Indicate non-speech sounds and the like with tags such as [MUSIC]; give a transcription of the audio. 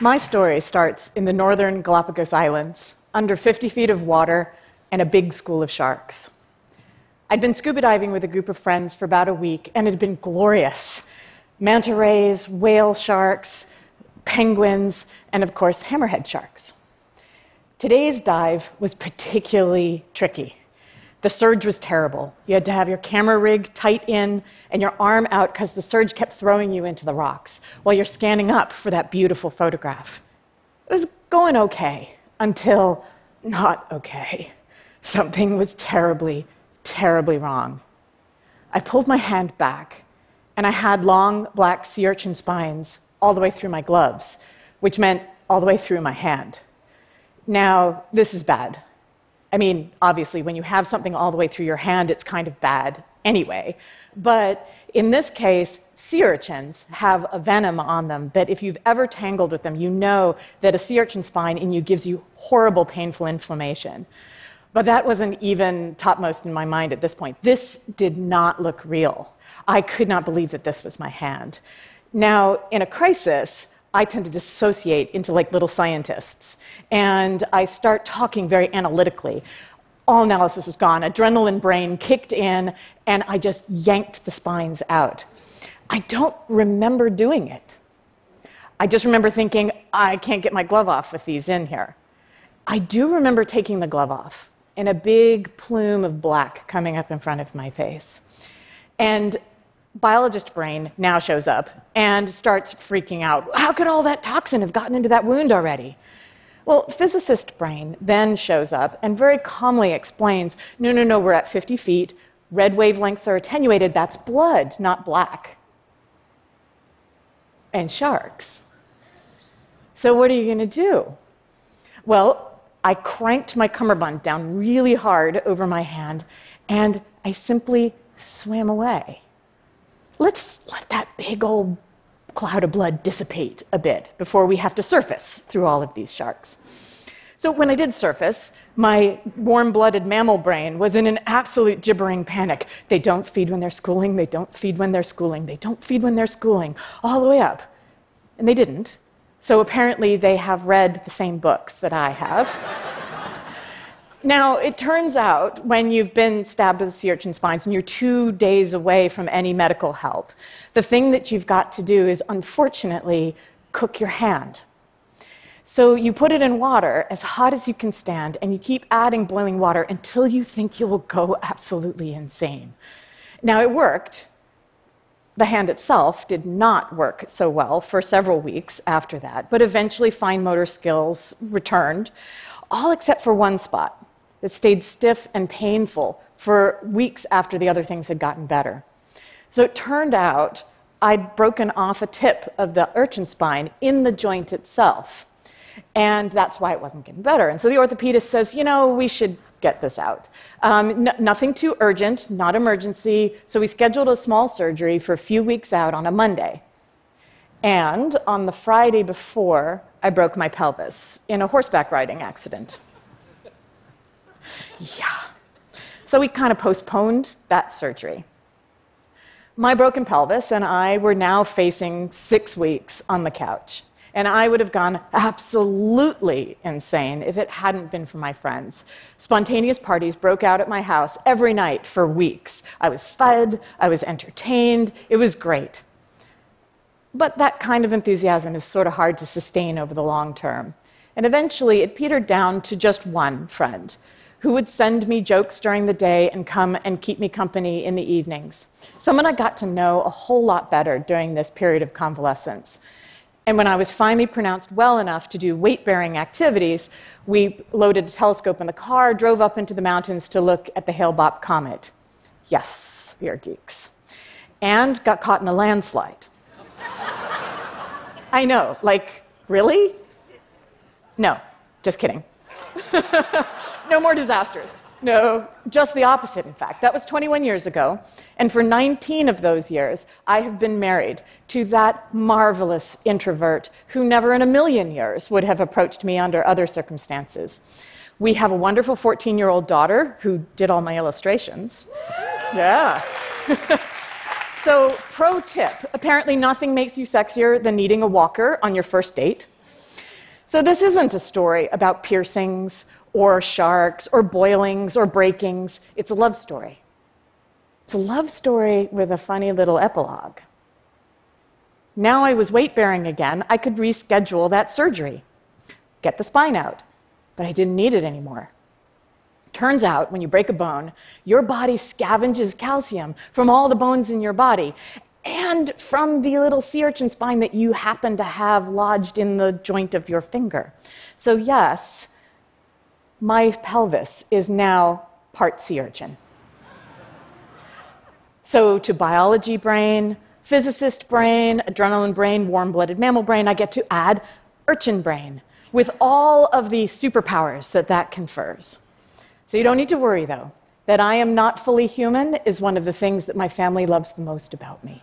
My story starts in the northern Galapagos Islands, under 50 feet of water and a big school of sharks. I'd been scuba diving with a group of friends for about a week, and it had been glorious. Manta rays, whale sharks, penguins, and of course, hammerhead sharks. Today's dive was particularly tricky. The surge was terrible. You had to have your camera rig tight in and your arm out because the surge kept throwing you into the rocks while you're scanning up for that beautiful photograph. It was going okay until not okay. Something was terribly, terribly wrong. I pulled my hand back and I had long black sea urchin spines all the way through my gloves, which meant all the way through my hand. Now, this is bad. I mean, obviously, when you have something all the way through your hand, it's kind of bad anyway. But in this case, sea urchins have a venom on them that if you've ever tangled with them, you know that a sea urchin spine in you gives you horrible, painful inflammation. But that wasn't even topmost in my mind at this point. This did not look real. I could not believe that this was my hand. Now, in a crisis, I tend to dissociate into like little scientists. And I start talking very analytically. All analysis was gone. Adrenaline brain kicked in, and I just yanked the spines out. I don't remember doing it. I just remember thinking, I can't get my glove off with these in here. I do remember taking the glove off and a big plume of black coming up in front of my face. And biologist brain now shows up and starts freaking out. How could all that toxin have gotten into that wound already? Well, physicist brain then shows up and very calmly explains no, no, no, we're at 50 feet. Red wavelengths are attenuated. That's blood, not black. And sharks. So, what are you going to do? Well, I cranked my cummerbund down really hard over my hand and I simply swam away that big old cloud of blood dissipate a bit before we have to surface through all of these sharks. So, when I did surface, my warm blooded mammal brain was in an absolute gibbering panic. They don't feed when they're schooling, they don't feed when they're schooling, they don't feed when they're schooling, all the way up. And they didn't. So, apparently, they have read the same books that I have. [LAUGHS] Now, it turns out when you've been stabbed with sea urchin spines and you're two days away from any medical help, the thing that you've got to do is unfortunately cook your hand. So you put it in water as hot as you can stand, and you keep adding boiling water until you think you will go absolutely insane. Now, it worked. The hand itself did not work so well for several weeks after that, but eventually fine motor skills returned, all except for one spot that stayed stiff and painful for weeks after the other things had gotten better. So it turned out I'd broken off a tip of the urchin spine in the joint itself. And that's why it wasn't getting better. And so the orthopedist says, you know, we should get this out. Um, n- nothing too urgent, not emergency. So we scheduled a small surgery for a few weeks out on a Monday. And on the Friday before, I broke my pelvis in a horseback riding accident. Yeah. So we kind of postponed that surgery. My broken pelvis and I were now facing six weeks on the couch. And I would have gone absolutely insane if it hadn't been for my friends. Spontaneous parties broke out at my house every night for weeks. I was fed, I was entertained, it was great. But that kind of enthusiasm is sort of hard to sustain over the long term. And eventually it petered down to just one friend who would send me jokes during the day and come and keep me company in the evenings. Someone I got to know a whole lot better during this period of convalescence. And when I was finally pronounced well enough to do weight bearing activities, we loaded a telescope in the car, drove up into the mountains to look at the Hale Bopp comet. Yes, we are geeks. And got caught in a landslide. [LAUGHS] I know, like, really? No, just kidding. [LAUGHS] no more disasters. No, just the opposite, in fact. That was 21 years ago. And for 19 of those years, I have been married to that marvelous introvert who never in a million years would have approached me under other circumstances. We have a wonderful 14 year old daughter who did all my illustrations. Yeah. [LAUGHS] so, pro tip apparently, nothing makes you sexier than needing a walker on your first date. So, this isn't a story about piercings or sharks or boilings or breakings. It's a love story. It's a love story with a funny little epilogue. Now I was weight bearing again, I could reschedule that surgery, get the spine out, but I didn't need it anymore. Turns out, when you break a bone, your body scavenges calcium from all the bones in your body and from the little sea urchin spine that you happen to have lodged in the joint of your finger. So, yes, my pelvis is now part sea urchin. So, to biology brain, physicist brain, adrenaline brain, warm blooded mammal brain, I get to add urchin brain with all of the superpowers that that confers. So, you don't need to worry, though. That I am not fully human is one of the things that my family loves the most about me.